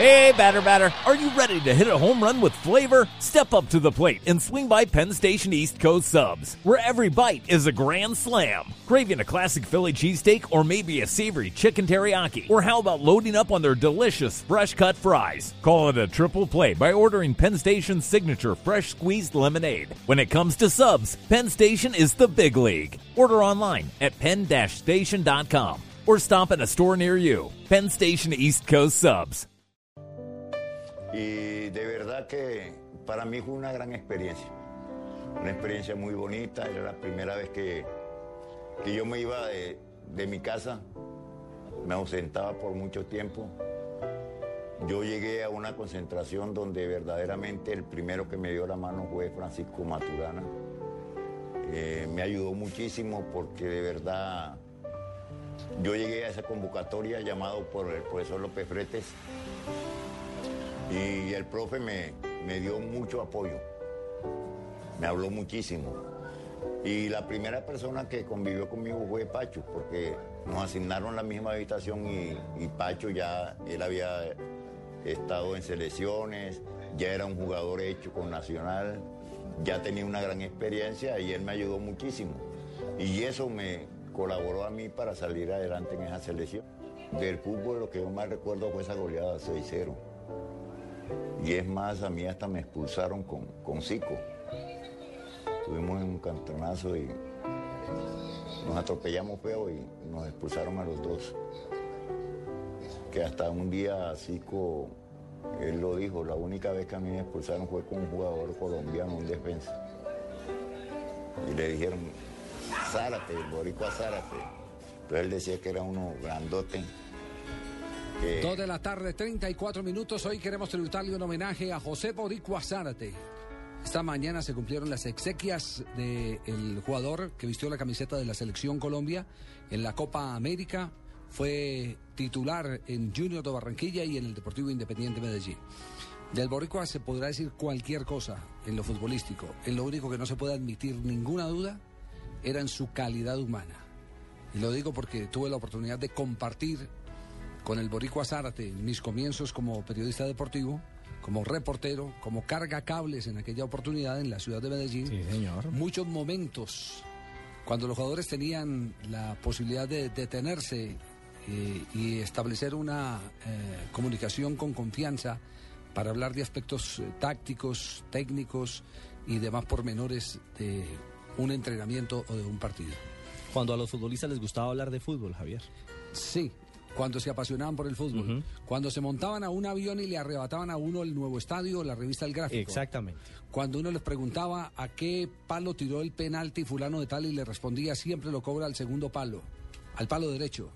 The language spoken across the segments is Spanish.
Hey, batter, batter, are you ready to hit a home run with flavor? Step up to the plate and swing by Penn Station East Coast Subs, where every bite is a grand slam. Craving a classic Philly cheesesteak or maybe a savory chicken teriyaki? Or how about loading up on their delicious fresh cut fries? Call it a triple play by ordering Penn Station's signature fresh squeezed lemonade. When it comes to subs, Penn Station is the big league. Order online at penn-station.com or stop at a store near you. Penn Station East Coast Subs. Y de verdad que para mí fue una gran experiencia. Una experiencia muy bonita. Era la primera vez que, que yo me iba de, de mi casa. Me ausentaba por mucho tiempo. Yo llegué a una concentración donde verdaderamente el primero que me dio la mano fue Francisco Maturana. Eh, me ayudó muchísimo porque de verdad yo llegué a esa convocatoria llamado por el profesor López Fretes y el profe me, me dio mucho apoyo, me habló muchísimo. Y la primera persona que convivió conmigo fue Pacho, porque nos asignaron la misma habitación y, y Pacho ya, él había estado en selecciones, ya era un jugador hecho con Nacional, ya tenía una gran experiencia y él me ayudó muchísimo. Y eso me colaboró a mí para salir adelante en esa selección. Del fútbol lo que yo más recuerdo fue esa goleada 6-0. Y es más, a mí hasta me expulsaron con, con Zico. Estuvimos en un cantonazo y nos atropellamos feo y nos expulsaron a los dos. Que hasta un día Zico, él lo dijo, la única vez que a mí me expulsaron fue con un jugador colombiano, un defensa. Y le dijeron, Zárate, Boricua Zárate. Entonces él decía que era uno grandote. Que- Dos de la tarde, 34 minutos. Hoy queremos tributarle un homenaje a José Boricua Zárate. Esta mañana se cumplieron las exequias del jugador que vistió la camiseta de la Selección Colombia en la Copa América. Fue titular en Junior de Barranquilla y en el Deportivo Independiente Medellín. Del Boricua se podrá decir cualquier cosa en lo futbolístico. En lo único que no se puede admitir ninguna duda era en su calidad humana. Y lo digo porque tuve la oportunidad de compartir con el Boricua Zárate en mis comienzos como periodista deportivo, como reportero, como carga cables en aquella oportunidad en la ciudad de Medellín. Sí, señor. Muchos momentos cuando los jugadores tenían la posibilidad de detenerse eh, y establecer una eh, comunicación con confianza para hablar de aspectos eh, tácticos, técnicos y demás pormenores de un entrenamiento o de un partido. Cuando a los futbolistas les gustaba hablar de fútbol, Javier. Sí, cuando se apasionaban por el fútbol. Cuando se montaban a un avión y le arrebataban a uno el nuevo estadio, la revista El Gráfico. Exactamente. Cuando uno les preguntaba a qué palo tiró el penalti fulano de tal y le respondía siempre lo cobra al segundo palo, al palo derecho.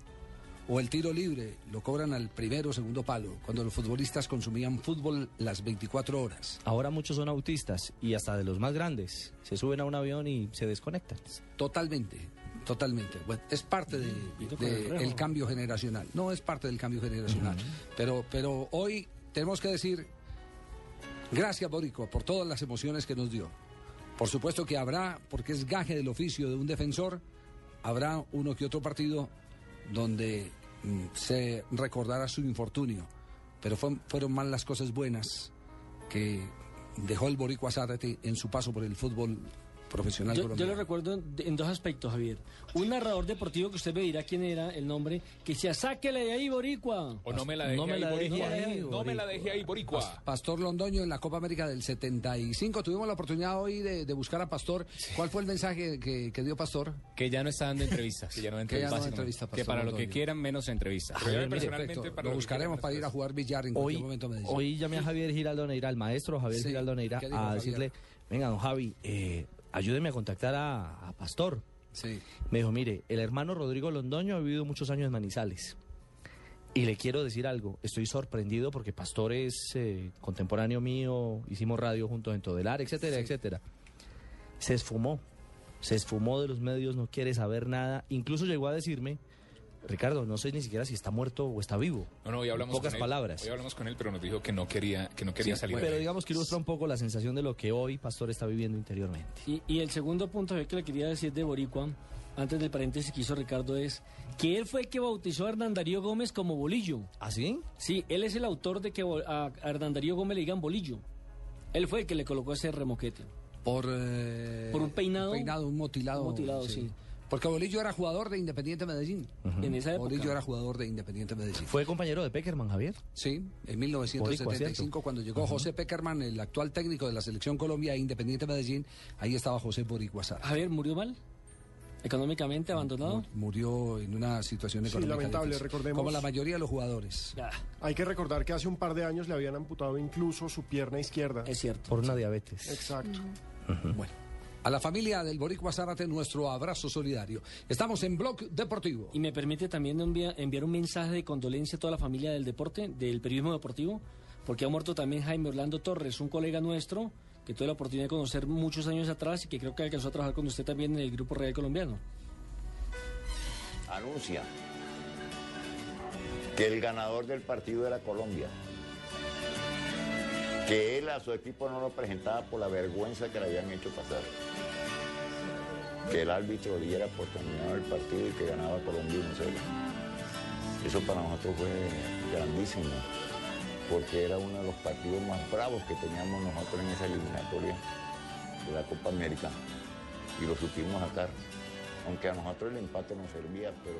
O el tiro libre lo cobran al primero o segundo palo, cuando los futbolistas consumían fútbol las 24 horas. Ahora muchos son autistas y hasta de los más grandes. Se suben a un avión y se desconectan. Totalmente, totalmente. Bueno, es parte del de, el cambio generacional. No es parte del cambio generacional. pero, pero hoy tenemos que decir, gracias Borico por todas las emociones que nos dio. Por supuesto que habrá, porque es gaje del oficio de un defensor, habrá uno que otro partido donde mm, se recordará su infortunio. Pero fue- fueron más las cosas buenas que dejó el Boricua Zárate en su paso por el fútbol profesional Yo, yo lo recuerdo en, dos aspectos, Javier. Un narrador deportivo que usted me dirá quién era, el nombre, que decía, sáquele de ahí, Boricua. O no me la deje No me ahí, la deje Boricua. ahí, No me la deje ahí, Boricua. Pastor Londoño en la Copa América del 75. Tuvimos la oportunidad hoy de, de buscar a Pastor. ¿Cuál fue el mensaje que, que dio Pastor? Que ya no está dando entrevistas. Que ya no da Que ya no entrevista, Que para lo que Londoño. quieran, menos entrevistas. Javier, Perfecto. para Lo buscaremos para ir a después. jugar billar en Hoy, cualquier momento. a Medellín. hoy llamé a Javier Giraldo Neira, al maestro Javier Sí. Giraldo Neira, ¿Qué dijo a Javier? decirle, venga, don Javi, eh, ayúdeme a contactar a, a Pastor. Sí. Me dijo, mire, el hermano Rodrigo Londoño ha vivido muchos años en Manizales. Y le quiero decir algo, estoy sorprendido porque Pastor es eh, contemporáneo mío, hicimos radio juntos en Todelar, etcétera, etcétera. Se esfumó, se esfumó de los medios, no quiere saber nada. Incluso llegó a decirme, Ricardo, no sé ni siquiera si está muerto o está vivo. No, no, hoy hablamos Pocas con él. palabras. Hoy hablamos con él, pero nos dijo que no quería, que no quería salir. Pero digamos que ilustra un poco la sensación de lo que hoy Pastor está viviendo interiormente. Y, y el segundo punto que le quería decir de Boricua antes del paréntesis que hizo Ricardo, es que él fue el que bautizó a Hernán Darío Gómez como Bolillo. ¿Ah, sí? Sí, él es el autor de que a Hernán Darío Gómez le digan Bolillo. Él fue el que le colocó ese remoquete. Por, eh, Por un peinado. Un peinado, un motilado. Un motilado, sí. Porque Bolillo era jugador de Independiente Medellín. En esa época. Bolillo era jugador de Independiente Medellín. Fue compañero de Peckerman, Javier. Sí, en Boricua, 1975, ¿cierto? cuando llegó José Peckerman, el actual técnico de la selección Colombia e Independiente Medellín, ahí estaba José Boricua Sara. Javier murió mal, económicamente abandonado. Mu- Murió en una situación Sí, económica lamentable, difícil, recordemos. Como la mayoría de los jugadores. Hay que recordar que hace un par de años le habían amputado incluso su pierna izquierda. es cierto. Por una diabetes. Exacto. Bueno, a la familia del Boricua Zárate nuestro abrazo solidario. Estamos en Blog Deportivo. Y me permite también envia- enviar un mensaje de condolencia a toda la familia del deporte, del periodismo deportivo, porque ha muerto también Jaime Orlando Torres, un colega nuestro que tuve la oportunidad de conocer muchos años atrás y que creo que alcanzó a trabajar con usted también en el Grupo Real Colombiano. anuncia que el ganador del partido era Colombia. Que él a su equipo no lo presentaba por la vergüenza que le habían hecho pasar. Que el árbitro diera por terminado el partido y que ganaba Colombia 1-0. Eso para nosotros fue grandísimo, porque era uno de los partidos más bravos que teníamos nosotros en esa eliminatoria de la Copa América. Y lo supimos sacar. Aunque a nosotros el empate nos servía, pero...